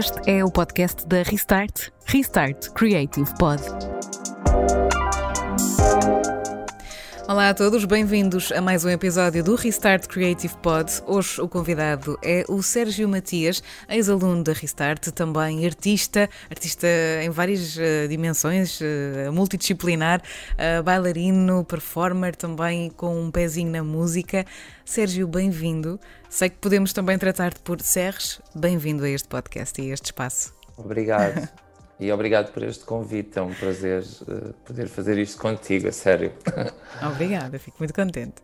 Este é o podcast da Restart, Restart Creative Pod. Olá a todos, bem-vindos a mais um episódio do Restart Creative Pod. Hoje o convidado é o Sérgio Matias, ex-aluno da Restart, também artista, artista em várias uh, dimensões, uh, multidisciplinar, uh, bailarino, performer, também com um pezinho na música. Sérgio, bem-vindo. Sei que podemos também tratar-te por Serres. Bem-vindo a este podcast e a este espaço. Obrigado. E obrigado por este convite, é um prazer uh, poder fazer isto contigo, a sério. Obrigada, fico muito contente.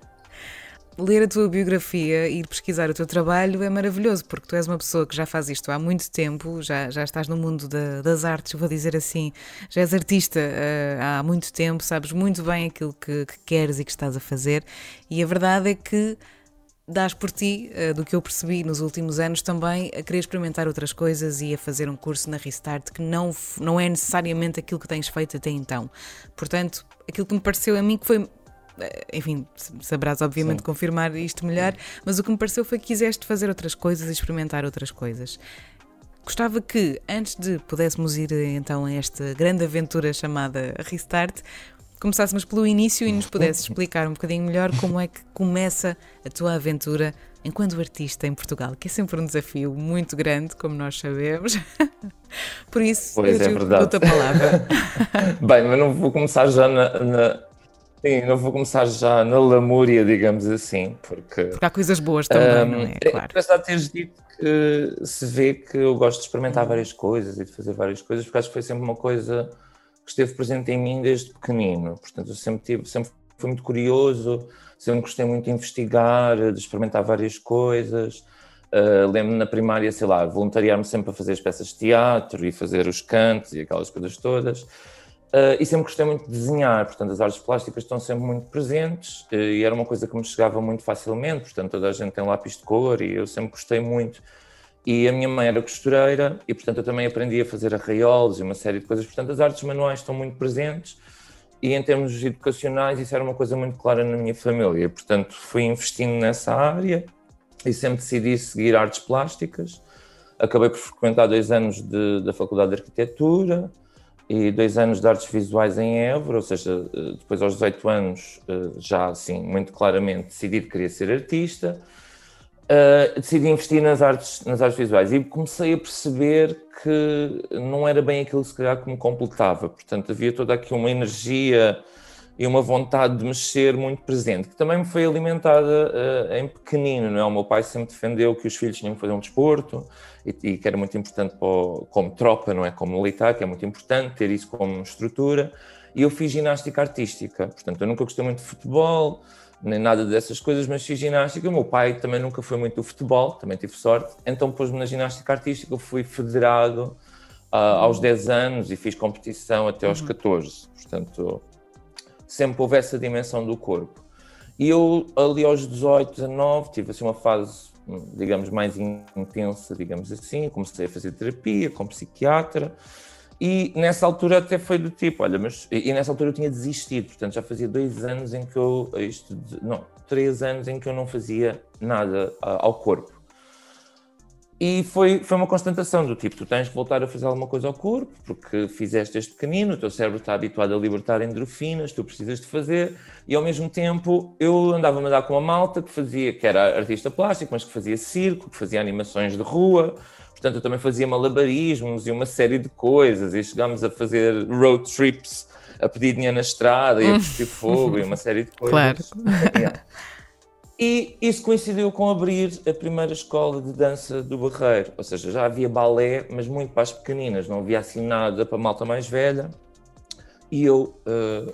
Ler a tua biografia e pesquisar o teu trabalho é maravilhoso, porque tu és uma pessoa que já faz isto há muito tempo, já, já estás no mundo da, das artes, vou dizer assim, já és artista uh, há muito tempo, sabes muito bem aquilo que, que queres e que estás a fazer, e a verdade é que dás por ti, uh, do que eu percebi nos últimos anos, também a querer experimentar outras coisas e a fazer um curso na Restart que não, não é necessariamente aquilo que tens feito até então. Portanto, aquilo que me pareceu a mim que foi. Eh, enfim, saberás obviamente Sim. confirmar isto melhor, mas o que me pareceu foi que quiseste fazer outras coisas e experimentar outras coisas. Gostava que, antes de pudéssemos ir então a esta grande aventura chamada Restart, começássemos pelo início e nos pudesses explicar um bocadinho melhor como é que começa a tua aventura enquanto artista em Portugal, que é sempre um desafio muito grande, como nós sabemos. Por isso, pois eu é verdade. a palavra. Bem, mas não vou começar já na, na... Sim, não vou começar já na lamúria, digamos assim, porque... Porque há coisas boas também, um, não é? é claro. É engraçado teres dito que se vê que eu gosto de experimentar várias coisas e de fazer várias coisas, porque acho que foi sempre uma coisa que esteve presente em mim desde pequenino. Portanto, eu sempre, tive, sempre fui muito curioso, sempre gostei muito de investigar, de experimentar várias coisas. Uh, Lembro-me na primária, sei lá, voluntariar-me sempre a fazer as peças de teatro e fazer os cantos e aquelas coisas todas. Uh, e sempre gostei muito de desenhar, portanto, as artes plásticas estão sempre muito presentes uh, e era uma coisa que me chegava muito facilmente. Portanto, toda a gente tem lápis de cor e eu sempre gostei muito e a minha mãe era costureira e, portanto, eu também aprendi a fazer arraiolos e uma série de coisas. Portanto, as artes manuais estão muito presentes e, em termos educacionais, isso era uma coisa muito clara na minha família. Portanto, fui investindo nessa área e sempre decidi seguir artes plásticas. Acabei por frequentar dois anos de, da Faculdade de Arquitetura e dois anos de artes visuais em Évora, ou seja, depois aos 18 anos, eh, já assim, muito claramente decidi que queria ser artista uh, decidi investir nas artes, nas artes visuais e comecei a perceber que não era bem aquilo se calhar que me completava. Portanto, havia toda aqui uma energia e uma vontade de mexer muito presente, que também me foi alimentada uh, em pequenino, não é? O meu pai sempre defendeu que os filhos tinham que fazer um desporto e, e que era muito importante o, como tropa, não é? Como militar, que é muito importante ter isso como estrutura. E eu fiz ginástica artística, portanto, eu nunca gostei muito de futebol, nem nada dessas coisas, mas fiz ginástica. O meu pai também nunca foi muito do futebol, também tive sorte, então pôs-me na ginástica artística. Eu fui federado uh, aos 10 anos e fiz competição até aos 14. Uhum. Portanto, sempre houve essa dimensão do corpo. E eu, ali aos 18, 19, tive assim uma fase, digamos, mais intensa, digamos assim. Comecei a fazer terapia com psiquiatra. E nessa altura até foi do tipo, olha, mas. E nessa altura eu tinha desistido, portanto já fazia dois anos em que eu. Isto, não, três anos em que eu não fazia nada ao corpo. E foi, foi uma constatação do tipo: tu tens que voltar a fazer alguma coisa ao corpo, porque fizeste este pequenino, o teu cérebro está habituado a libertar endorfinas, tu precisas de fazer, e ao mesmo tempo eu andava a dar com uma malta que fazia, que era artista plástico, mas que fazia circo, que fazia animações de rua, Portanto, eu também fazia malabarismos e uma série de coisas, e chegámos a fazer road trips, a pedir dinheiro na estrada e a cuspir fogo e uma série de coisas. Claro. E isso coincidiu com abrir a primeira escola de dança do Barreiro, ou seja, já havia balé, mas muito para as pequeninas, não havia assim nada para a malta mais velha. E eu, uh,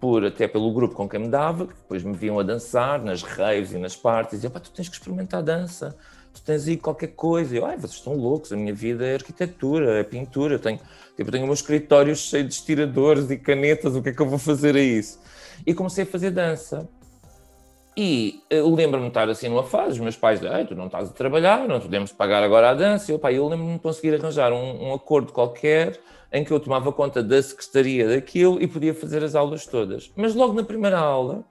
por até pelo grupo com quem me dava, que depois me viam a dançar nas raves e nas partes, diziam: pá, tu tens que experimentar dança tu tens aí qualquer coisa. Eu, ai, vocês estão loucos, a minha vida é arquitetura, é pintura, eu tenho, tipo, tenho o meu escritório cheio de estiradores e canetas, o que é que eu vou fazer a isso? E comecei a fazer dança. E eu lembro-me de estar assim numa fase, os meus pais, ai, tu não estás a trabalhar, não podemos pagar agora a dança. Eu, pá, eu lembro-me de conseguir arranjar um, um acordo qualquer em que eu tomava conta da secretaria daquilo e podia fazer as aulas todas. Mas logo na primeira aula,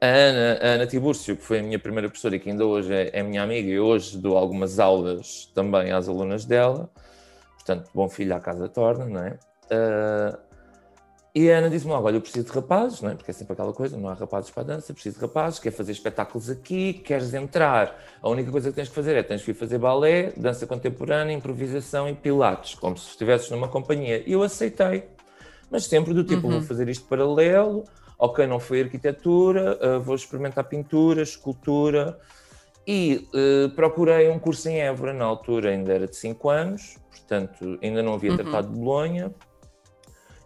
a Ana, a Ana Tibúrcio, que foi a minha primeira professora e que ainda hoje é, é minha amiga, e hoje dou algumas aulas também às alunas dela. Portanto, bom filho à casa torna, não é? Uh, e a Ana disse-me logo: Olha, eu preciso de rapazes, não é? porque é sempre aquela coisa: não há rapazes para a dança, preciso de rapazes, quer fazer espetáculos aqui, queres entrar. A única coisa que tens que fazer é tens que ir fazer balé, dança contemporânea, improvisação e pilates, como se estivesses numa companhia. E eu aceitei, mas sempre do tipo: uhum. vou fazer isto paralelo, ok, não foi arquitetura, uh, vou experimentar pintura, escultura. E uh, procurei um curso em Évora, na altura ainda era de 5 anos, portanto ainda não havia uhum. tratado de Bolonha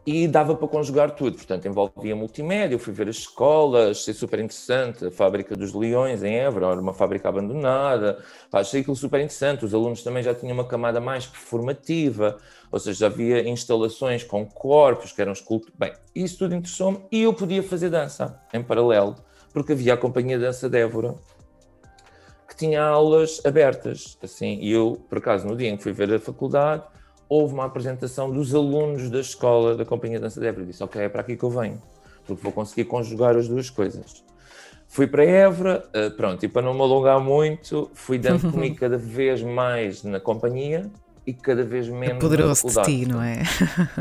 e dava para conjugar tudo, portanto envolvia multimédia, eu fui ver as escolas, achei super interessante, a fábrica dos Leões em Évora, era uma fábrica abandonada, Pá, achei aquilo super interessante, os alunos também já tinham uma camada mais performativa, ou seja, havia instalações com corpos que eram escultos, bem, isso tudo interessou-me e eu podia fazer dança em paralelo, porque havia a Companhia de Dança de Évora, que tinha aulas abertas, assim, e eu, por acaso, no dia em que fui ver a faculdade, houve uma apresentação dos alunos da escola da Companhia de Dança de Évora. Disse, ok, é para aqui que eu venho, porque vou conseguir conjugar as duas coisas. Fui para Évora, uh, pronto, e para não me alongar muito, fui dando comigo cada vez mais na companhia e cada vez menos Poderoso de ti, não é?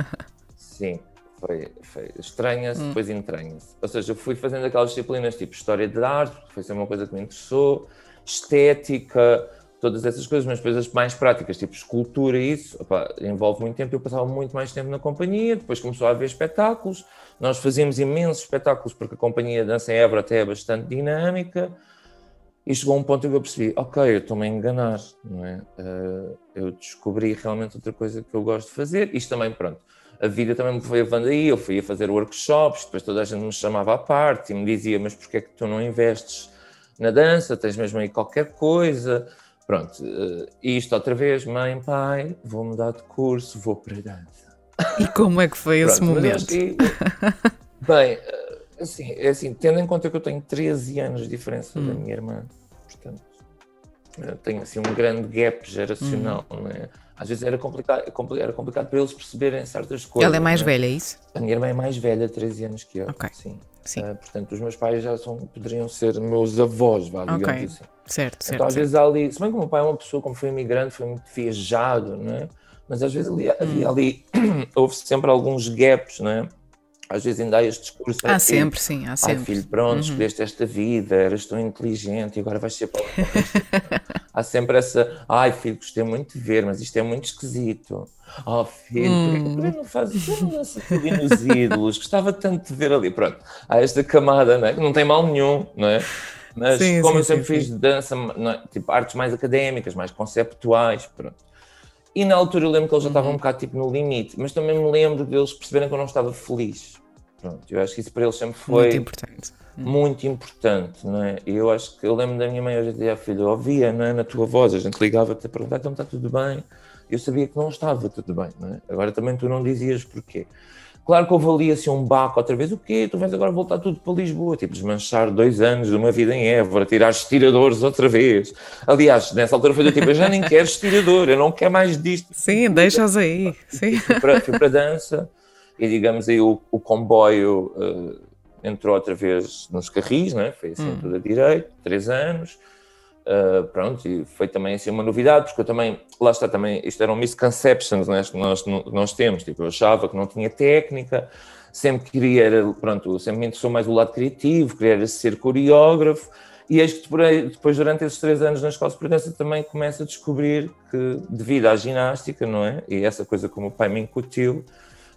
Sim, foi, foi estranha-se, hum. depois entranha-se. Ou seja, eu fui fazendo aquelas disciplinas tipo História de Arte, foi sempre uma coisa que me interessou, Estética, todas essas coisas, mas coisas mais práticas, tipo escultura e isso, opa, envolve muito tempo. Eu passava muito mais tempo na companhia, depois começou a haver espetáculos. Nós fazíamos imensos espetáculos porque a companhia Dança em Évora até é bastante dinâmica. E chegou um ponto em que eu percebi, ok, eu estou-me a enganar, não é? Uh, eu descobri realmente outra coisa que eu gosto de fazer. Isto também, pronto, a vida também me foi levando aí. Eu fui a fazer workshops, depois toda a gente me chamava à parte e me dizia, mas porquê é que tu não investes na dança? Tens mesmo aí qualquer coisa? Pronto, uh, isto outra vez, mãe, pai, vou mudar de curso, vou para a dança. E como é que foi Pronto, esse momento? Bem, uh, assim, é assim, tendo em conta que eu tenho 13 anos de diferença hum. da minha irmã, portanto, uh, tenho assim um grande gap geracional, hum. né? Às vezes era complicado, era complicado para eles perceberem certas coisas. Ela é mais né? velha, é isso? A minha irmã é mais velha, 13 anos que eu. Ok. Sim. Sim. Uh, portanto, os meus pais já são, poderiam ser meus avós, vá, digamos okay. assim. Certo, certo. Então, às certo. vezes ali, se bem que o meu pai é uma pessoa, como foi imigrante, foi muito viajado, né? Mas às vezes ali, havia hum. ali, houve sempre alguns gaps, né? Às vezes ainda há este discurso. Há sempre, sim, há sempre. Ai, filho, pronto, uhum. escolheste esta vida, eras tão inteligente e agora vais ser para Há sempre essa, ai, filho, gostei muito de ver, mas isto é muito esquisito. Oh, filho, hum. porquê que não fazes isso nos ídolos? Gostava tanto de ver ali. Pronto, há esta camada, né? que não tem mal nenhum, não é? Mas sim, como sim, eu sempre sim, fiz dança, é? tipo artes mais académicas, mais conceptuais, pronto. E na altura eu lembro que eles já estavam uhum. um bocado tipo no limite, mas também me lembro deles perceberem que eu não estava feliz. Pronto, eu acho que isso para eles sempre foi muito importante. Uhum. Muito importante, não é? E eu acho que eu lembro da minha mãe hoje dia, filho, ouvia não é? na tua voz, a gente ligava-te a perguntar, então está tudo bem? Eu sabia que não estava tudo bem, não é? Agora também tu não dizias porquê. Claro que houve ali assim um baco outra vez. O quê? Tu vais agora voltar tudo para Lisboa? Tipo, desmanchar dois anos de uma vida em Évora, tirar estiradores outra vez. Aliás, nessa altura foi do tipo, eu já nem quero estirador, eu não quero mais disto. Sim, deixa-os aí. Sim. Fui para, fui para a dança e digamos aí o, o comboio uh, entrou outra vez nos carris, né? foi assim hum. tudo a direito, três anos. Uh, pronto, e foi também assim uma novidade, porque eu também, lá está também, isto eram misconceptions né, que nós, nós temos, tipo, eu achava que não tinha técnica, sempre queria, pronto, sempre me interessou mais o lado criativo, queria ser coreógrafo, e eis que depois, durante esses três anos na Escola de Presença, também começo a descobrir que, devido à ginástica, não é? E essa coisa como o pai me incutiu,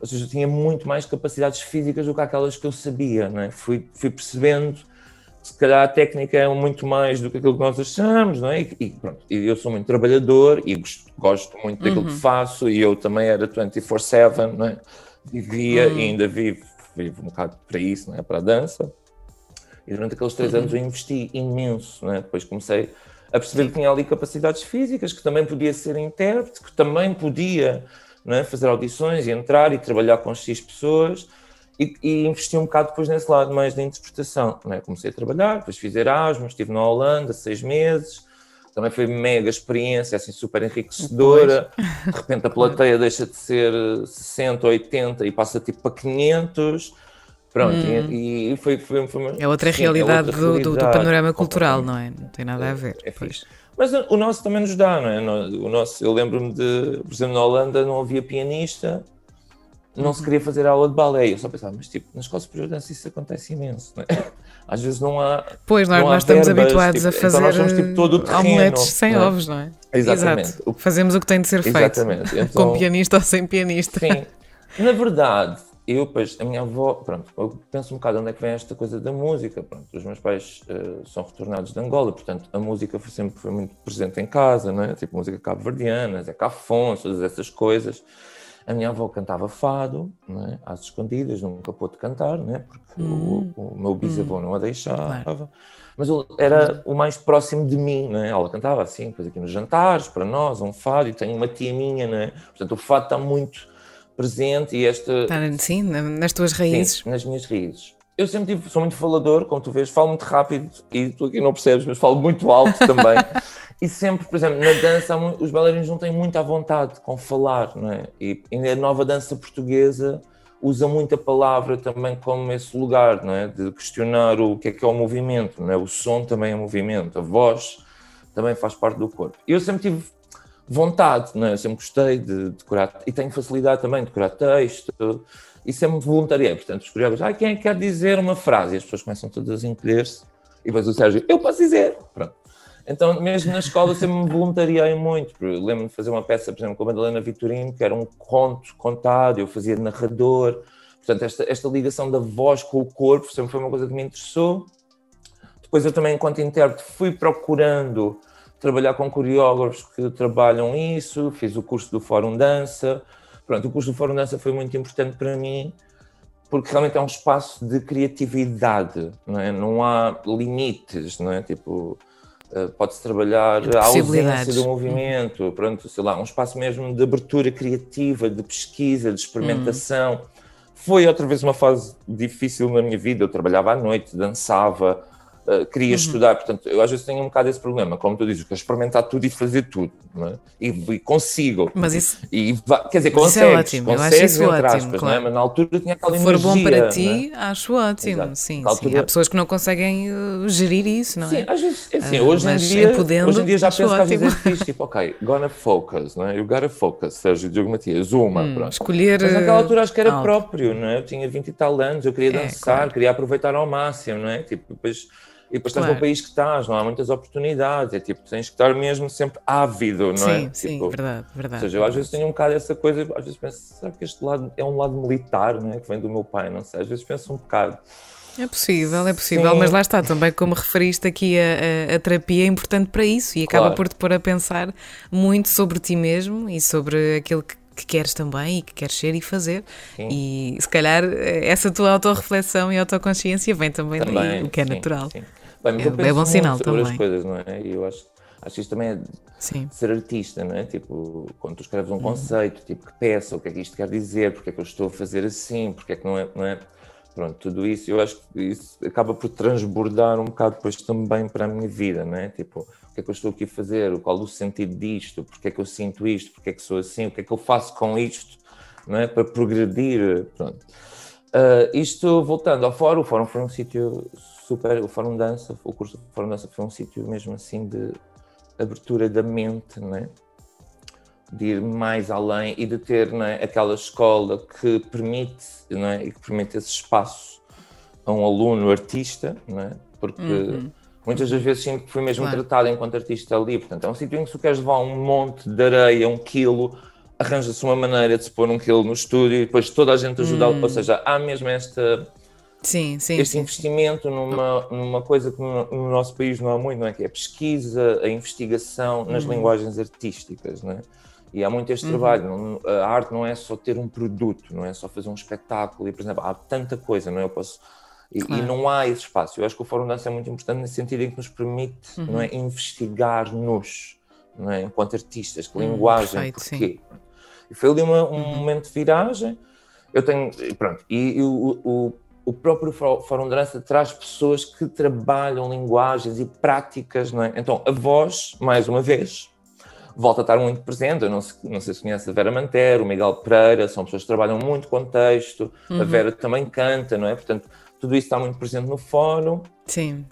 ou seja, eu tinha muito mais capacidades físicas do que aquelas que eu sabia, não é? Fui, fui percebendo se calhar a técnica é muito mais do que aquilo que nós achamos, não é? E, e pronto, eu sou muito trabalhador e gosto, gosto muito daquilo uhum. que faço e eu também era 24-7, não é? Vivia uhum. e ainda vivo, vivo um bocado para isso, não é? Para a dança. E durante aqueles três uhum. anos eu investi imenso, não é? Depois comecei a perceber que tinha ali capacidades físicas, que também podia ser intérprete, que também podia não é? fazer audições e entrar e trabalhar com X pessoas e, e, investi um bocado depois nesse lado mais da interpretação. Né? Comecei a trabalhar, depois fiz Erasmus, estive na Holanda seis meses, também foi mega experiência, assim, super enriquecedora. De repente a plateia deixa de ser 60, 80 e passa tipo para 500. Pronto, hum. e, e, foi, foi, foi uma, É outra sim, realidade, é outra realidade do, do, panorama cultural, não é? Não tem nada a ver. É, é. Mas o nosso também nos dá, não é? O nosso, eu lembro-me de, por exemplo, na Holanda não havia pianista, não se uhum. queria fazer aula de balé. Eu só pensava, mas tipo, na escola superior de dança isso acontece imenso, não é? Às vezes não há. Pois, nós, nós estamos verbas, habituados tipo, a fazer então nós somos, tipo, todo o terreno, omeletes sem não é? ovos, não é? Exatamente. Exato. Fazemos o que tem de ser feito. Então, com pianista ou sem pianista. Sim. Na verdade, eu, pois, a minha avó, pronto, eu penso um bocado onde é que vem esta coisa da música, pronto, os meus pais uh, são retornados de Angola, portanto, a música foi, sempre foi muito presente em casa, não é? Tipo, música cabo-verdiana, Zé Afonso, todas essas coisas. A minha avó cantava fado, não é? às escondidas, nunca pôde cantar, não é? Porque hum. o, o, meu bisavô hum. não a deixava. Claro. Mas era o mais próximo de mim, não é? Ela cantava assim, depois aqui nos jantares, para nós, um fado, e tenho uma tia minha, não é? Portanto, o fado está muito presente e esta. Está, sim, nas tuas raízes. Sim, nas minhas raízes. Eu sempre tive, sou muito falador, como tu vês, falo muito rápido e tu aqui não percebes, mas falo muito alto também. e sempre, por exemplo, na dança, os bailarinos não têm muita vontade com falar, não é? E, e a nova dança portuguesa usa muita palavra também como esse lugar, não é? De questionar o que é que é o movimento, não é? O som também é movimento, a voz também faz parte do corpo. Eu sempre tive vontade, não é? Eu sempre gostei de decorar e tenho facilidade também de decorar texto e sempre voluntariei. Portanto, os coreógrafos, ah, quem é que quer dizer uma frase? E as pessoas começam todas a encolher-se e depois o Sérgio, eu posso dizer. Pronto. Então, mesmo na escola, sempre me voluntariei muito. Lembro-me de fazer uma peça, por exemplo, com a Madalena Vitorino, que era um conto contado, eu fazia narrador. Portanto, esta, esta ligação da voz com o corpo sempre foi uma coisa que me interessou. Depois, eu também, enquanto intérprete, fui procurando trabalhar com coreógrafos que trabalham isso, fiz o curso do Fórum Dança. Pronto, o curso do Fórum Dança foi muito importante para mim, porque realmente é um espaço de criatividade, não é? Não há limites, não é? Tipo, eh, pode-se trabalhar a ausência do movimento, pronto, sei lá, um espaço mesmo de abertura criativa, de pesquisa, de experimentação. Hum. Foi outra vez uma fase difícil na minha vida, eu trabalhava à noite, dançava, uh, queria uhum. estudar, portanto, eu às vezes tenho um bocado esse problema, como tu dizes, quero experimentar tudo e fazer tudo, é? e, e, consigo. Mas isso, e, quer dizer, consegues, isso é ótimo, consegues, eu acho ótimo, aspas, é? claro. mas na altura tinha aquela energia. Se for bom para ti, é? acho ótimo, Exato. sim, altura... sim. Há pessoas que não conseguem uh, gerir isso, não é? Sim, às vezes, é assim, uh, hoje, em dia, hoje em dia já penso ótimo. que às vezes é fixe, tipo, ok, gonna focus, não é? You gotta focus, Sérgio Diogo Matias, uma, hum, pronto. Escolher... Mas naquela altura acho que era algo. próprio, não é? Eu tinha 20 e tal anos, eu queria dançar, claro. queria aproveitar ao máximo, não é? Tipo, depois e depois claro. estás no país que estás, não há muitas oportunidades, é tipo, tens que estar mesmo sempre ávido, não sim, é? Sim, tipo, verdade, verdade. Ou seja, eu às vezes tenho um bocado essa coisa, às vezes penso, será que este lado é um lado militar, não é? Que vem do meu pai, não sei, às vezes penso um bocado. É possível, é possível, Sim. mas lá está também, como referiste aqui, a, a, a, terapia é importante para isso e acaba claro. por te pôr a pensar muito sobre ti mesmo e sobre aquilo que que queres também e que queres ser e fazer. Sim. E se calhar essa tua autorreflexão e autoconsciência vem também, também daí, o que é sim, natural. Sim. Bem, é, é bom sinal também. as coisas, não é? E eu acho, acho que isto também é sim. ser artista, não é? Tipo, quando tu escreves um hum. conceito, tipo, que peça, o que é que isto quer dizer, porque é que eu estou a fazer assim, porque é que não é, não é? Pronto, tudo isso, eu acho que isso acaba por transbordar um bocado depois também para a minha vida, não é? Tipo, o que é que eu estou aqui a fazer? Qual o sentido disto? Porque é que eu sinto isto? Porque é que sou assim? O que é que eu faço com isto? Não é? Para progredir, pronto. Uh, isto, voltando ao fórum, o fórum foi um sítio super, o fórum dança, o curso do fórum dança foi um sítio mesmo assim de abertura da mente, né? de ir mais além e de ter né, aquela escola que permite né, e que permite esse espaço a um aluno artista, porque uhum. muitas das vezes sinto que fui mesmo claro. tratado enquanto artista ali. Portanto, é um sítio em que se queres levar um monte de areia, um quilo, arranja-se uma maneira de se pôr um quilo no estúdio e depois toda a gente ajuda. Uhum. Ou seja, há mesmo esta. Sim, sim, este sim, investimento. Numa, numa coisa que no, no, nosso país não há muito, não é? Que é a pesquisa, a investigação nas uhum. linguagens artísticas, não é? E há muito este uhum. trabalho. A arte não é só ter um produto, não é só fazer um espetáculo. E, por exemplo, há tanta coisa, não é? Eu posso. E, claro. e não há esse espaço. Eu acho que o Fórum Dança é muito importante nesse sentido em que nos permite, uhum. não é, investigar-nos, não é, enquanto artistas, que hum, linguagem, perfeito, porquê. Sim. E foi ali uma, um uhum. momento de viragem. Eu tenho, pronto, e, e o, o, o, próprio Fórum Dança traz pessoas que trabalham linguagens e práticas, não é? Então, a voz, mais uma vez, volta a estar muito presente. Eu não, não sei se conhece a Vera Mantero, o Miguel Pereira, são pessoas que trabalham muito com texto, uhum. a Vera também canta, não é? Portanto, tudo isso está muito presente no fórum. Sim.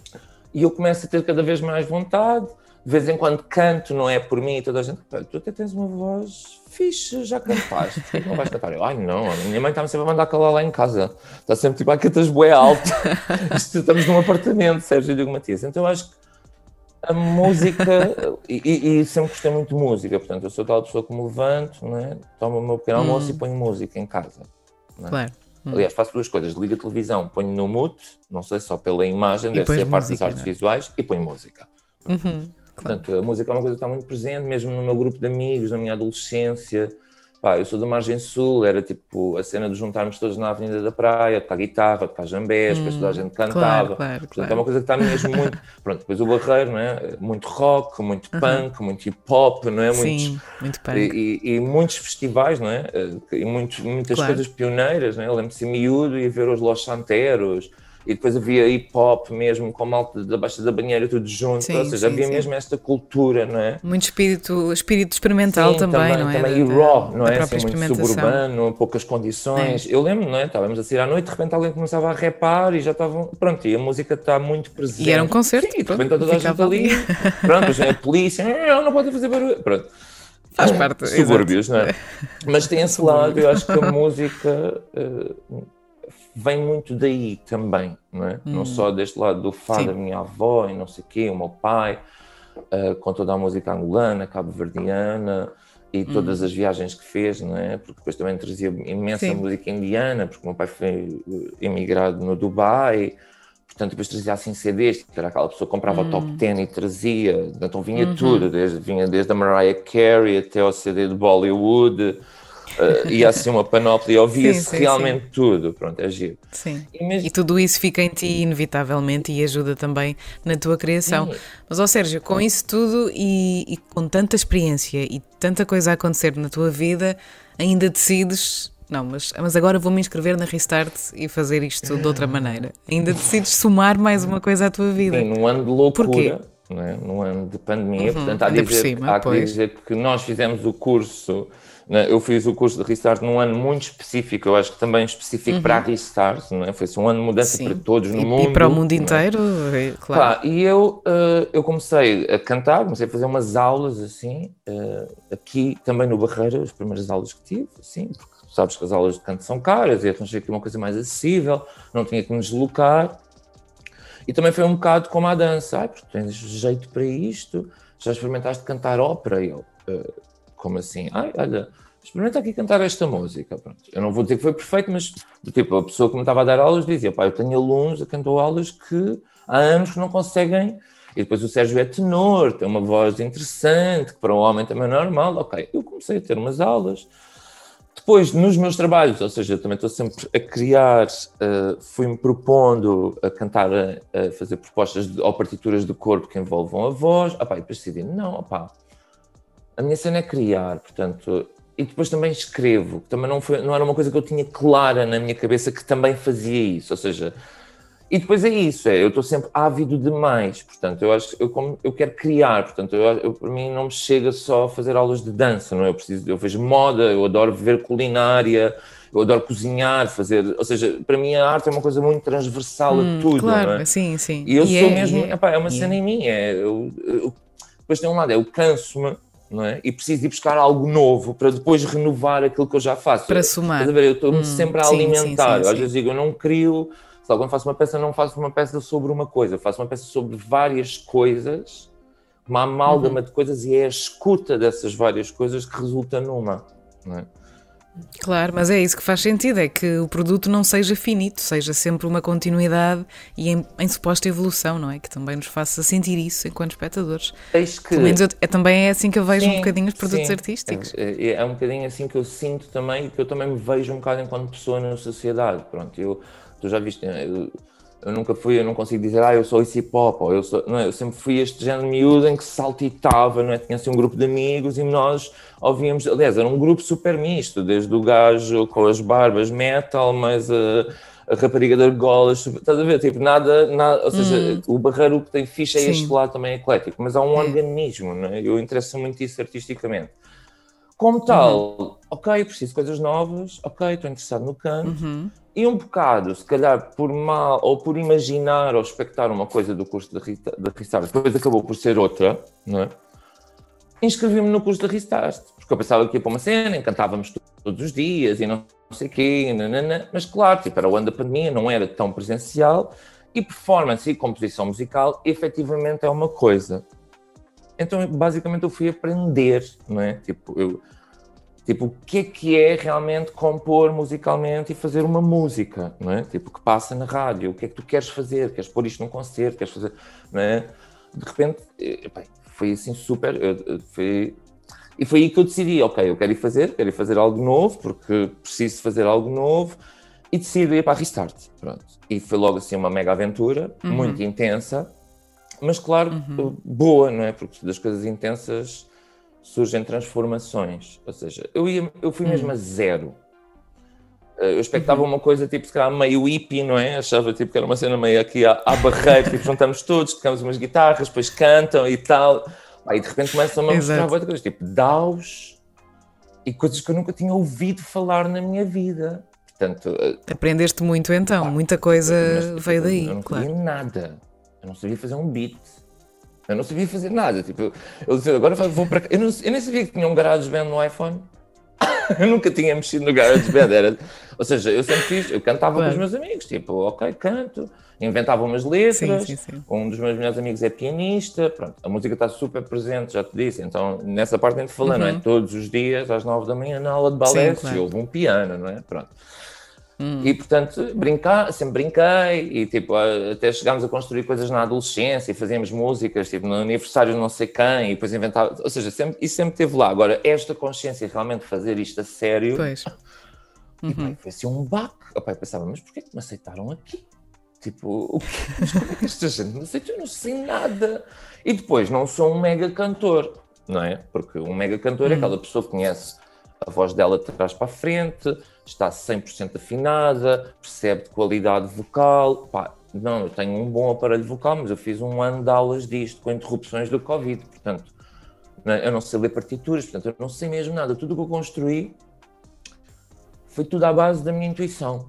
E eu começo a ter cada vez mais vontade. De vez em quando canto, não é por mim, e toda a gente, tu até tens uma voz fixe, já cantaste, não vais cantar? Eu, ai não, a minha mãe está-me sempre a mandar calar lá em casa. Está sempre tipo, ah, cantas bué alto. Estamos num apartamento, Sérgio e Diego Matias. Então eu acho que a música, e, e, sempre gostei muito de música, portanto, eu sou tal pessoa que me levanto, né, tomo o meu pequeno almoço hum. e ponho música em casa. Né? Claro. Hum. Aliás, faço duas coisas: ligo a televisão, ponho no mute, não sei só pela imagem, e deve ser a parte das artes né? visuais, e ponho música. Uhum. Portanto, a música é uma coisa que está muito presente, mesmo no meu grupo de amigos, na minha adolescência. Pá, eu sou da margem sul, era tipo a cena de juntarmos todos na Avenida da Praia, tocar guitarra, tocar jambés, hum, depois toda a gente cantava. Claro, claro, Portanto, claro. é uma coisa que está mesmo muito. Pronto, depois o Barreiro, não é? Muito rock, muito punk, muito hip hop, não é? Sim, muito punk. E, e, e, muitos festivais, não é? E muitos, muitas coisas pioneiras, não é? Eu lembro de ser miúdo e ver os Los Santeros e depois havia hip hop mesmo, com a malta da Baixa da Banheira, tudo junto, sim, ou seja, sim, havia sim. mesmo esta cultura, não é? Muito espírito, espírito experimental também, também, não é? Também, da, e raw, não é? Assim, muito suburbano, poucas condições. Eu lembro, não é? Estávamos a sair à noite, de repente alguém começava a repar e já estavam, pronto, e a música está muito presente. E era um concerto. Sim, de repente toda a gente ali, pronto, a polícia, não, não pode fazer barulho, pronto. Faz parte. Subúrbios, não é? Mas tem esse lado, eu acho que a música... Uh, vem muito daí também, não é? Hum. Não só deste lado do fado da minha avó e não sei o quê, o meu pai, uh, com toda a música angolana, cabo-verdiana e hum. todas as viagens que fez, não é? Porque depois também trazia imensa Sim. música indiana, porque o meu pai foi emigrado no Dubai, portanto depois trazia assim CDs, que era aquela pessoa que comprava hum. o top 10 e trazia, então vinha uhum. tudo, desde, vinha desde a Mariah Carey até ao CD de Bollywood, uh, ia assim uma panóplia, ouvia-se realmente sim. tudo, pronto, é giro. Sim, e, mesmo... e, tudo isso fica em ti inevitavelmente e ajuda também na tua criação. Sim. Mas, ó Sérgio, com isso tudo e, e com tanta experiência e tanta coisa a acontecer na tua vida, ainda decides não, mas, mas agora vou-me inscrever na Restart e fazer isto de outra maneira. Ainda decides somar mais uma coisa à tua vida. Sim, num ano de loucura? Né? num ano de pandemia, uhum, portanto há, dizer, cima, há que dizer que nós fizemos o curso? Eu fiz o curso de Restart num ano muito específico, eu acho que também específico uhum. para a Restart, não é? foi um ano de mudança Sim. para todos no e, mundo. E para o mundo inteiro, é? claro. Pá, e eu, uh, eu comecei a cantar, comecei a fazer umas aulas assim, uh, aqui também no Barreira, as primeiras aulas que tive, assim, porque sabes que as aulas de canto são caras e arranjei aqui uma coisa mais acessível, não tinha que me deslocar. E também foi um bocado como a dança, ai, porque tens jeito para isto, já experimentaste cantar ópera? E eu, uh, como assim? Ai, olha, experimenta aqui cantar esta música. Pronto. Eu não vou dizer que foi perfeito, mas tipo, a pessoa que me estava a dar aulas dizia, pá, eu tenho alunos a cantar aulas que há anos que não conseguem. E depois o Sérgio é tenor, tem uma voz interessante, que para um homem também é normal. Ok, eu comecei a ter umas aulas. Depois, nos meus trabalhos, ou seja, eu também estou sempre a criar, uh, fui-me propondo a cantar, a, a fazer propostas de, ou partituras de corpo que envolvam a voz. Opá, e depois decidi, não, opá, a minha cena é criar, portanto, e depois também escrevo, que também não, foi, não era uma coisa que eu tinha clara na minha cabeça que também fazia isso, ou seja, e depois é isso, é, eu estou sempre ávido demais, portanto, eu acho eu, como, eu quero criar, portanto, eu, eu, para mim não me chega só a fazer aulas de dança, não é? Eu preciso, eu vejo moda, eu adoro ver culinária, eu adoro cozinhar, fazer, ou seja, para mim a arte é uma coisa muito transversal hum, a tudo, claro, não é? sim, sim. E eu e sou é, mesmo, é, epá, é uma cena é. em mim, é, eu, eu, depois tem um lado, é, eu canso-me, é? E preciso ir buscar algo novo para depois renovar aquilo que eu já faço. Para somar. Eu estou-me hum, sempre a sim, alimentar. Sim, sim, Às vezes digo, eu não crio, se quando faço uma peça, não faço uma peça sobre uma coisa, faço uma peça sobre várias coisas, uma amálgama uhum. de coisas e é a escuta dessas várias coisas que resulta numa. Não é? Claro, mas é isso que faz sentido, é que o produto não seja finito, seja sempre uma continuidade e em, em suposta evolução, não é? Que também nos faça sentir isso enquanto espectadores. Eis que... Pelo menos eu, é, também é assim que eu vejo sim, um bocadinho os produtos sim. artísticos. É, é, é, um bocadinho assim que eu sinto também, que eu também me vejo um bocado enquanto pessoa na sociedade. Pronto, eu, tu já viste, eu, eu nunca fui, eu não consigo dizer, ah, eu sou esse hip hop, ou eu sou, não é? eu sempre fui este género miúdo em que saltitava, não é? Tinha assim um grupo de amigos e nós ouvíamos, aliás, era um grupo super misto, desde o gajo com as barbas metal, mas a, a rapariga de argolas, estás a ver? Tipo, nada, nada ou seja, hum. o Barreiro que tem ficha é este lado também eclético, mas há um é. organismo, não é? Eu interesso muito isso artisticamente. Como tal, uhum. ok, preciso de coisas novas, ok, estou interessado no canto, uhum. E um bocado, se calhar por mal, ou por imaginar ou expectar uma coisa do curso de, de Restart, depois acabou por ser outra, não é? Inscrevi-me no curso de Restart, porque eu pensava que ia para uma cena, encantávamos todos os dias e não sei o quê, nanana, mas claro, tipo, era o ano da pandemia, não era tão presencial, e performance e composição musical efetivamente é uma coisa. Então, basicamente, eu fui aprender, não é? Tipo, eu, tipo, o que é que é realmente compor musicalmente e fazer uma música, não é? Tipo, que passa na rádio, o que é que tu queres fazer? Queres pôr isto num concerto? Queres fazer, não é? De repente, eh, bem, foi assim super, foi, e foi aí que eu decidi, ok, eu quero ir fazer, quero ir fazer algo novo, porque preciso fazer algo novo, e decidi ir para a Restart, pronto. E foi logo assim uma mega aventura, uhum. muito intensa, mas claro, uhum. boa, não é? Porque das coisas intensas surgem transformações. Ou seja, eu, ia, eu fui mesmo a uhum. zero. Eh, eu expectava uhum. uma coisa tipo, se calhar, meio hippie, não é? Achava tipo, que era uma cena meio aqui à, à barreira, tipo, juntamos todos, tocamos umas guitarras, depois cantam e tal. Aí de repente começam a mostrar outras coisas, tipo DAOs e coisas que eu nunca tinha ouvido falar na minha vida. Portanto, eh, Aprendeste muito então, muita coisa veio daí. Eu não claro. sabia nada. Eu não sabia fazer um beat. Eu não sabia fazer nada. Tipo, eu disse, agora vou para. Eu, não, eu nem sabia que tinha um GarageBand no iPhone. eu nunca tinha mexido no GarageBand. Era, ou seja, eu sempre fiz, eu cantava claro. com os meus amigos, tipo, ok, canto, inventava umas letras. Sim, sim, sim. Um dos meus melhores amigos é pianista. Pronto, a música está super presente, já te disse. Então, nessa parte a gente falando, uhum. não é? Uhum. Todos os dias, às nove da manhã, na aula de balé, claro. houve um piano, não é? Pronto. Hum. E portanto, brincar, sempre brinquei e tipo, até chegámos a construir coisas na adolescência e fazíamos músicas, tipo, no aniversário de não sei quem, e depois inventava, ou seja, sempre, isso sempre teve lá. Agora, esta consciência, realmente fazer isto a sério, pois. Uhum. E pai, foi assim um baque. O pai pensava, mas porquê que me aceitaram aqui? Tipo, o quê? Mas como é que esta gente me aceitou? Eu não sei nada. E depois, não sou um mega cantor, não é? Porque um mega cantor é hum. aquela pessoa que conhece a voz dela de trás para a frente, está 100% afinada, percebe de qualidade vocal. Pá, não, eu tenho um bom aparelho vocal, mas eu fiz um ano de aulas disto, com interrupções do Covid, portanto, eu não sei ler partituras, portanto, eu não sei mesmo nada. Tudo o que eu construí foi tudo à base da minha intuição.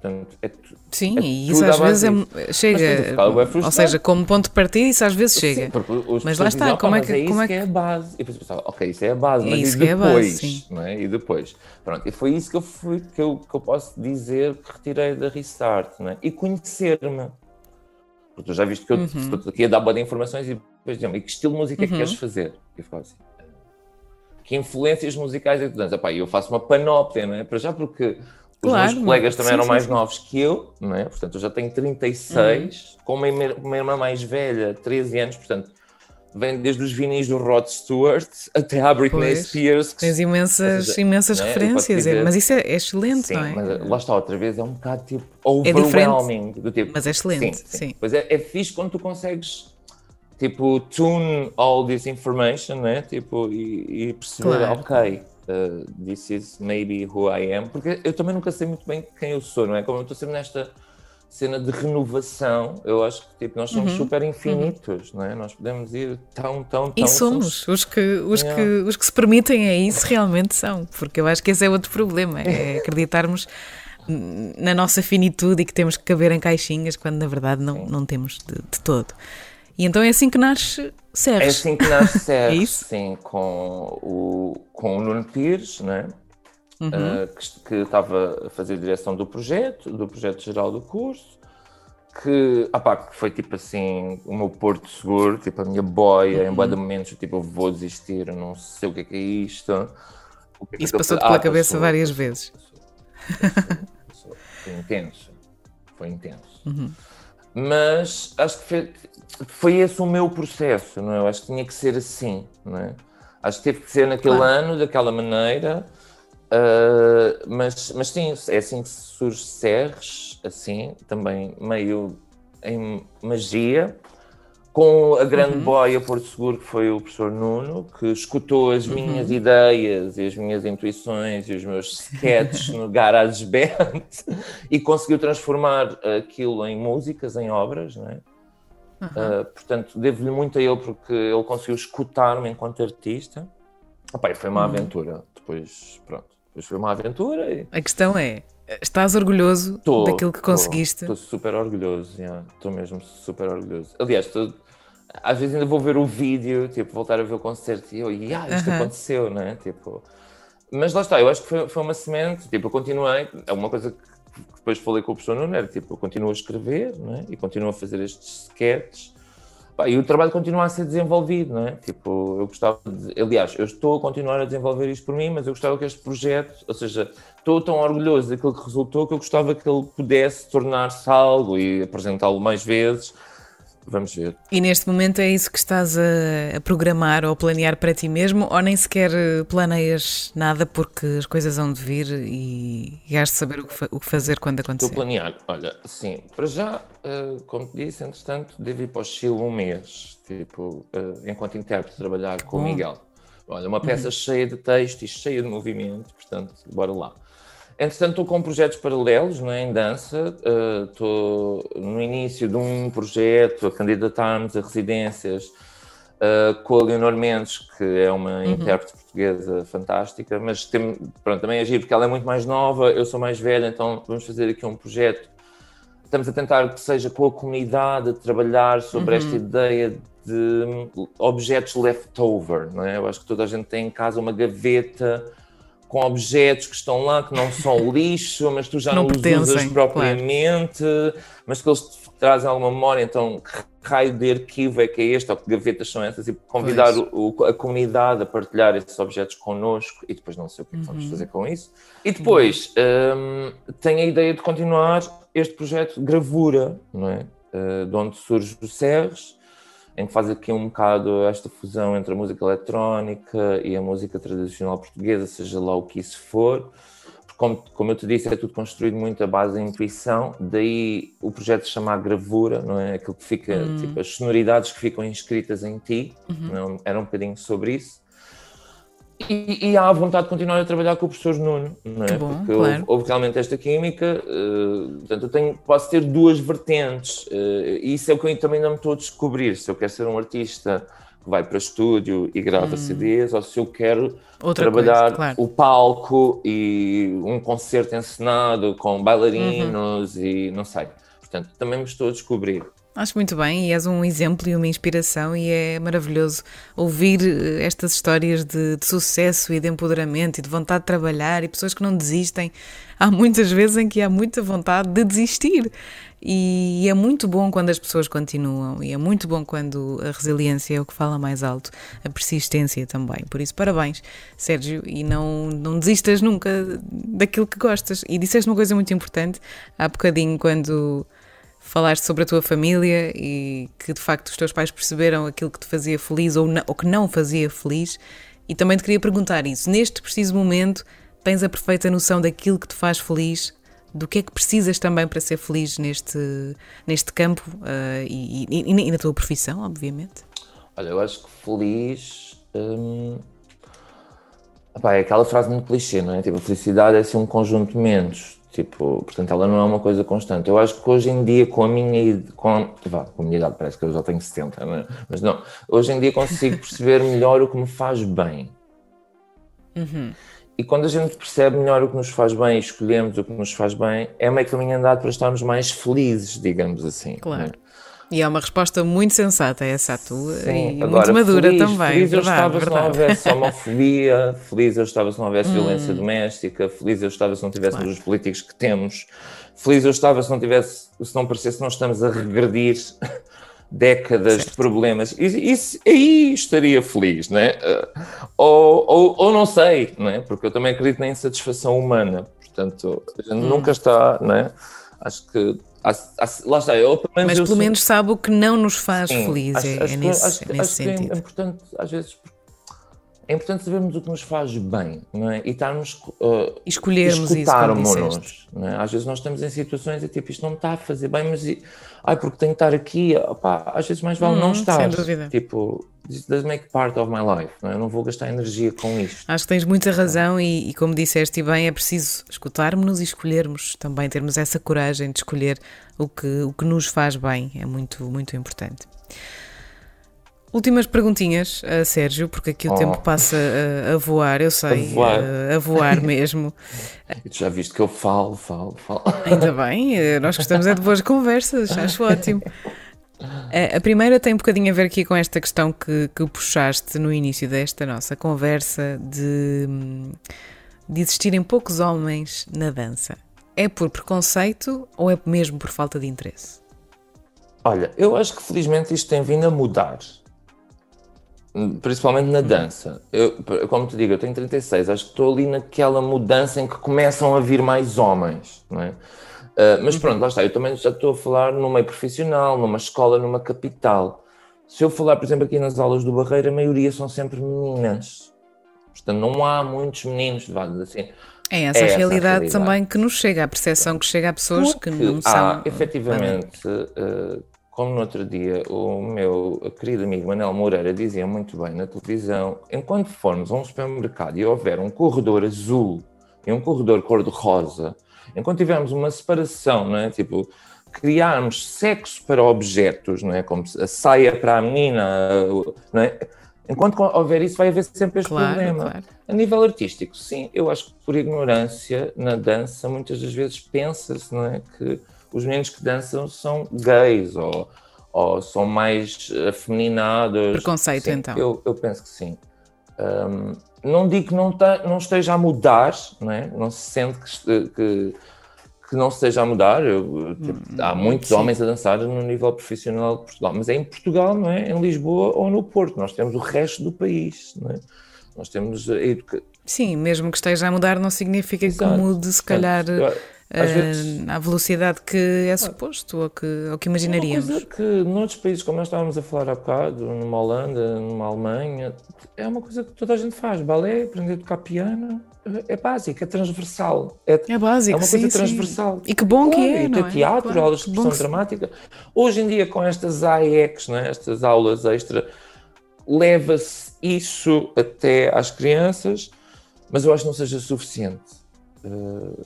Portanto, é Sim, é e isso às vezes é, chega. É ou seja, como ponto de partida, isso às vezes chega. Sim, mas lá está, como é que. É como é que é a base. E depois pensava, ok, isso é a base, é mas e depois? É base, é? E depois. Pronto, e foi isso que eu, fui, que eu, que eu posso dizer que retirei da Restart, é? E conhecer-me. Porque tu já viste que eu uhum. estou aqui a dar boa de informações e depois dizem e que estilo de música uhum. é que queres uhum. fazer? E eu ficava assim. Que influências musicais é que tu danças? Eu faço uma panóplia, não é? Para já porque os claro, meus colegas também sim, eram sim, mais sim. novos que eu, não é? Portanto, eu já tenho 36, uhum. com uma, uma irmã mais velha, 13 anos, portanto, vem desde os vinis do Rod Stewart até à Britney pois, Spears. Tens imensas, seja, imensas é? referências, dizer, mas isso é, é excelente, sim, não é? Mas lá está, outra vez, é um bocado tipo overwhelming. É do tipo, mas é excelente, sim. sim. Pois é, é fixe quando tu consegues tipo tune all this information, né? Tipo, e, e perceber, claro. ok uh, this is maybe who I am, porque eu também nunca sei muito bem quem eu sou, não é? Como eu estou sempre nesta cena de renovação, eu acho que tipo, nós somos uhum, super infinitos, uhum. não é? Nós podemos ir tão, tão, tão... E somos, somos... Os, que, os, yeah. que, os que se permitem a isso realmente são, porque eu acho que esse é outro problema, é acreditarmos na nossa finitude e que temos que caber em caixinhas, quando na verdade não, não temos de, de todo. E então é assim que nasce Serres. É assim que nasce Serres, é isso? sim, com o, com o Nuno Pires, né? Uhum. Uh, que, que estava a fazer a direção do projeto, do projeto geral do curso, que, ah que foi tipo assim, o meu porto seguro, tipo a minha boia, uhum. em de momentos, tipo, eu vou desistir, eu não sei o que é que é isto. Que é Isso passou-te pela ah, cabeça passou, várias passou, vezes. Passou, foi intenso, foi intenso. Uhum. Mas acho que foi, foi esse o meu processo, não é? Eu acho que tinha que ser assim, não é? Acho que teve que ser naquele claro. ano, daquela maneira, uh, mas, mas sim, é assim que surge Serres, assim, também meio em magia, com a grande uhum. boia Porto Seguro, que foi o professor Nuno, que escutou as uhum. minhas uhum. ideias e as minhas intuições e os meus sketches no Garage Band e conseguiu transformar aquilo em músicas, em obras, não é? Uhum. Uh, portanto, devo-lhe muito a ele porque ele conseguiu escutar-me enquanto artista. Opa, foi uma uhum. aventura. Depois, pronto, depois foi uma aventura. E... A questão é, Estás orgulhoso tô, daquilo que conseguiste? Estou super orgulhoso, estou yeah, mesmo super orgulhoso. Aliás, tô, às vezes ainda vou ver o vídeo, tipo, voltar a ver o concerto e eu, yeah, isto uh -huh. aconteceu, né? Tipo, mas lá está, eu acho que foi, foi uma semente, tipo, eu continuei, é uma coisa que depois falei com o professor Nuno, era tipo, eu continuo a escrever, né? E continuo a fazer estes sketches, e o trabalho continua a ser desenvolvido, não é? Tipo, eu gostava de, aliás, eu estou a continuar a desenvolver isto por mim, mas eu gostava que este projeto, ou seja, estou tão orgulhoso daquilo que resultou que eu gostava que ele pudesse tornar-se algo e apresentá-lo mais vezes Vamos ver. E neste momento é isso que estás a, programar ou a planear para ti mesmo, ou nem sequer planeias nada porque as coisas vão de vir e, e has de saber o que, o que, fazer quando acontecer? Estou a planear. Olha, sim, para já, uh, como te disse, entretanto, devo ir para o Chile um mês, tipo, uh, enquanto intérprete, trabalhar com o Miguel. Olha, uma peça uhum. cheia de texto e cheia de movimento, portanto, bora lá. Entretanto, estou com projetos paralelos é, em dança. Uh, estou no início de um projeto a candidatar-nos a residências uh, com a Leonor Mendes, que é uma uhum. intérprete portuguesa fantástica, mas tem, pronto, também agir porque ela é muito mais nova, eu sou mais velha, então vamos fazer aqui um projeto. Estamos a tentar que seja com a comunidade, trabalhar sobre uhum. esta ideia de objetos leftover, não é? Eu acho que toda a gente tem em casa uma gaveta com objetos que estão lá que não são lixo, mas tu já não, não os usas propriamente, claro. mas que eles te trazem alguma memória, então que raio de arquivo é que é este, ou que gavetas são essas, e convidar o, a comunidade a partilhar esses objetos connosco, e depois não sei o que, é que vamos uhum. fazer com isso. E depois, uhum. um, tenho a ideia de continuar este projeto de gravura, não é? Uh, de onde surge o Serres, em que faz aqui um bocado esta fusão entre a música eletrónica e a música tradicional portuguesa, seja lá o que isso for. Como, como eu te disse, é tudo construído muito à base da intuição, daí o projeto se chama Gravura, não é? Aquilo que fica, hum. tipo, as sonoridades que ficam inscritas em ti, uhum. não, era um bocadinho sobre isso. E, e, há a vontade de continuar a trabalhar com o professor Nuno, não é? Bom, Porque claro. houve, houve, realmente esta química, uh, portanto, eu tenho, posso ter duas vertentes, uh, e isso é o que eu também não me estou a descobrir. Se eu quero ser um artista que vai para estúdio e grava hum. CDs, ou se eu quero Outra trabalhar coisa, claro. o palco e um concerto encenado com bailarinos uhum. e não sei. Portanto, também me estou a descobrir. Acho muito bem e és um exemplo e uma inspiração e é maravilhoso ouvir eh, estas histórias de, de, sucesso e de empoderamento e de vontade de trabalhar e pessoas que não desistem. Há muitas vezes em que há muita vontade de desistir e é muito bom quando as pessoas continuam e é muito bom quando a resiliência é o que fala mais alto, a persistência também. Por isso, parabéns, Sérgio, e não, não desistas nunca daquilo que gostas. E disseste uma coisa muito importante há bocadinho quando falaste sobre a tua família e que de facto os teus pais perceberam aquilo que te fazia feliz ou, não, ou que não fazia feliz. E também te queria perguntar isso. Neste preciso momento, tens a perfeita noção daquilo que te faz feliz? Do que é que precisas também para ser feliz neste, neste campo uh, e, e, e, na tua profissão, obviamente? Olha, eu acho que feliz. Hum... Epá, é aquela frase muito clichê, não é? Tipo, a felicidade é assim um conjunto de menos Tipo, portanto, ela não é uma coisa constante. Eu acho que hoje em dia, com a minha com, vá, com a minha idade, parece que eu já tenho 70, né? mas não, hoje em dia consigo perceber melhor o que me faz bem. Uhum. E quando a gente percebe melhor o que nos faz bem e escolhemos o que nos faz bem, é meio caminho andado para estarmos mais felizes, digamos assim. Claro. Né? E é uma resposta muito sensata essa a tua Sim, e agora, muito madura feliz, também. Feliz eu verdade, estava verdade. se não houvesse homofobia, feliz eu estava se não houvesse hum. violência doméstica, feliz eu estava se não tivéssemos claro. os políticos que temos, feliz eu estava se não tivesse, se não parecesse nós estamos a regredir décadas certo. de problemas. E, isso, aí estaria feliz, né? Ou, ou, ou não sei, né? Porque eu também acredito na insatisfação humana. Portanto, a gente hum. nunca está, né? Acho que lá está, eu, pelo menos, Mas pelo sou... menos sabe o que não nos faz Sim, felizes. É, é, nesse, é nesse sentido. é importante, às vezes, é importante sabermos o que nos faz bem, é? E estarmos uh, escolhermos escutarmos-nos, é? Às vezes nós estamos em situações e tipo, isto não me está a fazer bem, mas ai, porque tenho que estar aqui, opá, às vezes mais vale hum, não estar. Sem dúvida. Tipo, this does make part of my life, não é? Eu não vou gastar energia com isto. Acho que tens muita razão e, e como disseste bem, é preciso escutarmos-nos e escolhermos, também termos essa coragem de escolher o que, o que nos faz bem, é muito, muito importante. Últimas perguntinhas, uh, Sérgio, porque aqui o oh. tempo passa uh, a voar, eu sei, a voar, uh, a voar mesmo. Já viste que eu falo, falo, falo. Ainda bem, nós gostamos é de boas conversas, acho ótimo. A primeira tem um bocadinho a ver aqui com esta questão que, que puxaste no início desta nossa conversa de, de existirem poucos homens na dança. É por preconceito ou é mesmo por falta de interesse? Olha, eu acho que felizmente isto tem vindo a mudar principalmente na dança. Eu, como te digo, eu tenho 36, acho que estou ali naquela mudança em que começam a vir mais homens, não é? Uh, mas pronto, lá está, eu também já estou a falar no meio profissional, numa escola, numa capital. Se eu falar, por exemplo, aqui nas aulas do Barreiro, a maioria são sempre meninas. Portanto, não há muitos meninos, assim. É essa, é essa realidade, realidade, também que nos chega, a percepção que chega a pessoas Porque que não são. Há, efetivamente, uh, como no outro dia o meu querido amigo Manel Moreira dizia muito bem na televisão, enquanto formos a um supermercado e houver um corredor azul e um corredor cor-de-rosa, enquanto tivermos uma separação, não é? Tipo, criarmos sexo para objetos, não é? Como a saia para a menina, não é? Enquanto houver isso, vai haver sempre este claro, problema. Claro. A nível artístico, sim, eu acho que por ignorância na dança, muitas das vezes pensa-se, não é? Que os meninos que dançam são gays ou, ou são mais afeminados. Preconceito, sim, então. Eu, eu penso que sim. Um, não digo que não, tá, não esteja a mudar, não, é? não se sente que, que, que não esteja a mudar. Eu, tipo, hum, há muitos sim. homens a dançar no nível profissional de Portugal, mas é em Portugal, não é? Em Lisboa ou no Porto. Nós temos o resto do país, não é? Nós temos a educação. Sim, mesmo que esteja a mudar, não significa Exato. que mude, se calhar. Uh, à velocidade que é suposto ou que, ou que imaginaríamos. É uma coisa que noutros países, como nós estávamos a falar há bocado, numa Holanda, numa Alemanha, é uma coisa que toda a gente faz. Balé, aprender a tocar piano, é básico, é transversal. É, é básico, É uma coisa sim, transversal. Sim. E que bom claro, que é, E é? teatro, claro, aulas de expressão dramática. Hoje em dia, com estas AEX, né, estas aulas extra, leva-se isso até às crianças, mas eu acho que não seja suficiente. Uh,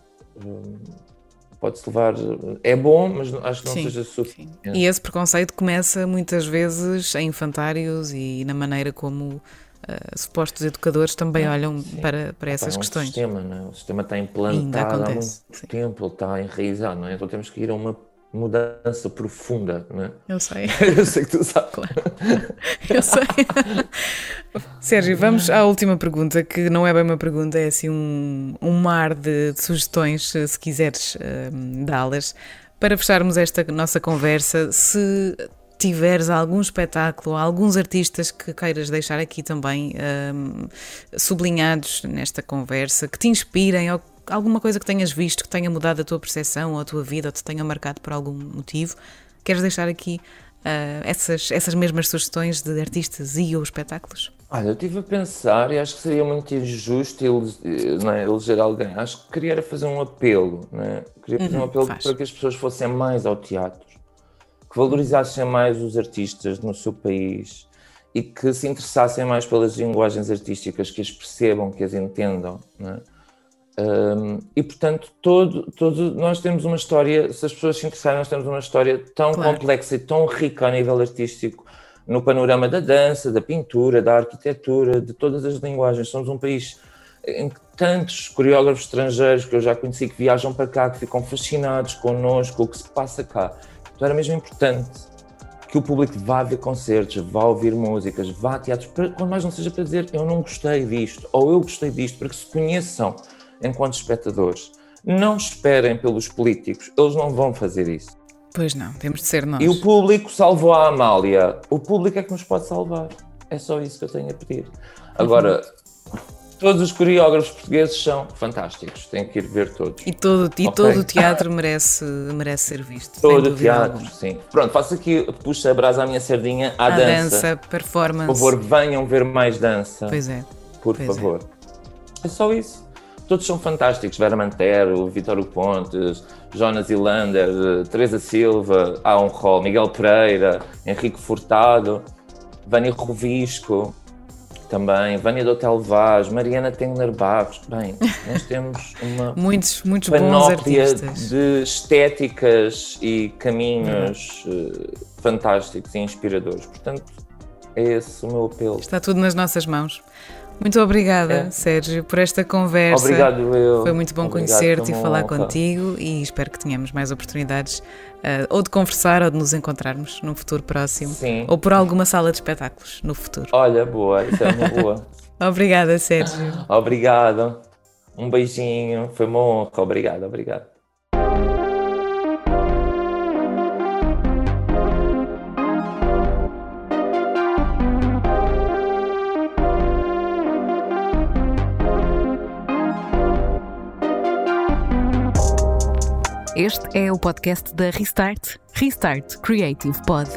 pode-se levar. É bom, mas acho que não sim, seja suficiente. Sim. E esse preconceito começa muitas vezes em infantários e na maneira como uh, supostos educadores também olham para, para essas é um questões. Sistema, não é? O sistema está implantado há muito sim. tempo, ele está enraizado, não é? Então temos que ir a uma mudança profunda, não é? Eu sei. Eu sei que tu sabes. Claro. Eu sei. Sérgio, vamos à última pergunta, que não é bem uma pergunta, é assim um, um mar de, de sugestões, se quiseres uh, dá-las, para fecharmos esta nossa conversa. Se tiveres algum espetáculo, alguns artistas que queiras deixar aqui também um, sublinhados nesta conversa, que te inspirem ou alguma coisa que tenhas visto que tenha mudado a tua percepção ou a tua vida ou te tenha marcado por algum motivo, queres deixar aqui uh, essas, essas mesmas sugestões de artistas e ou espetáculos? Olha, eu estive a pensar e acho que seria muito injusto é, eleger alguém. Acho que queria fazer um apelo, é? queria fazer uhum, um apelo faz. para que as pessoas fossem mais ao teatro, que valorizassem mais os artistas no seu país e que se interessassem mais pelas linguagens artísticas, que as percebam, que as entendam. É? Um, e portanto, todo, todo, nós temos uma história, se as pessoas se interessarem, nós temos uma história tão claro. complexa e tão rica a nível artístico, no panorama da dança, da pintura, da arquitetura, de todas as linguagens. Somos um país em que tantos coreógrafos estrangeiros que eu já conheci que viajam para cá, que ficam fascinados connosco, com o que se passa cá. Então era mesmo importante que o público vá ver concertos, vá ouvir músicas, vá a teatros, quando mais não seja para dizer eu não gostei disto, ou eu gostei disto, para que se conheçam enquanto espectadores. Não esperem pelos políticos, eles não vão fazer isso. Pois não, temos de ser nós. E o público salvou a Amália. O público é que nos pode salvar. É só isso que eu tenho a pedir. Agora, todos os coreógrafos portugueses são fantásticos, tem que ir ver todos. E todo, e okay? todo o teatro merece, merece ser visto. Todo o teatro, alguma. sim. Pronto, faço aqui, puxa a brasa à minha sardinha, à, à dança. dança, performance. Por favor, venham ver mais dança. Pois é. por Pois é. favor. É. só isso. Todos são fantásticos. Vera Mantero, Vitório Pontes, Jonas Ilander, Teresa Silva, um rol, Miguel Pereira, Henrique Furtado, Vânia Rovisco, também, Vânia do Hotel Vaz, Mariana Tengner Barros. Bem, nós temos uma Muitos, muitos panóplia de estéticas e caminhos eh, fantásticos e inspiradores. Portanto, é esse o meu apelo. Está tudo nas nossas mãos. Muito obrigada, É. Sérgio, por esta conversa. Obrigado, eu. Foi muito bom conhecer-te e falar honra. contigo e espero que tenhamos mais oportunidades eh, ou de conversar ou de nos encontrarmos num futuro próximo Sim. ou por alguma sala de espetáculos no futuro. Olha, boa, isso é uma boa. Obrigada, Sérgio. Obrigado. Um beijinho. Foi uma honra. Obrigado, obrigado. Este é o podcast da Restart, Restart Creative Pod.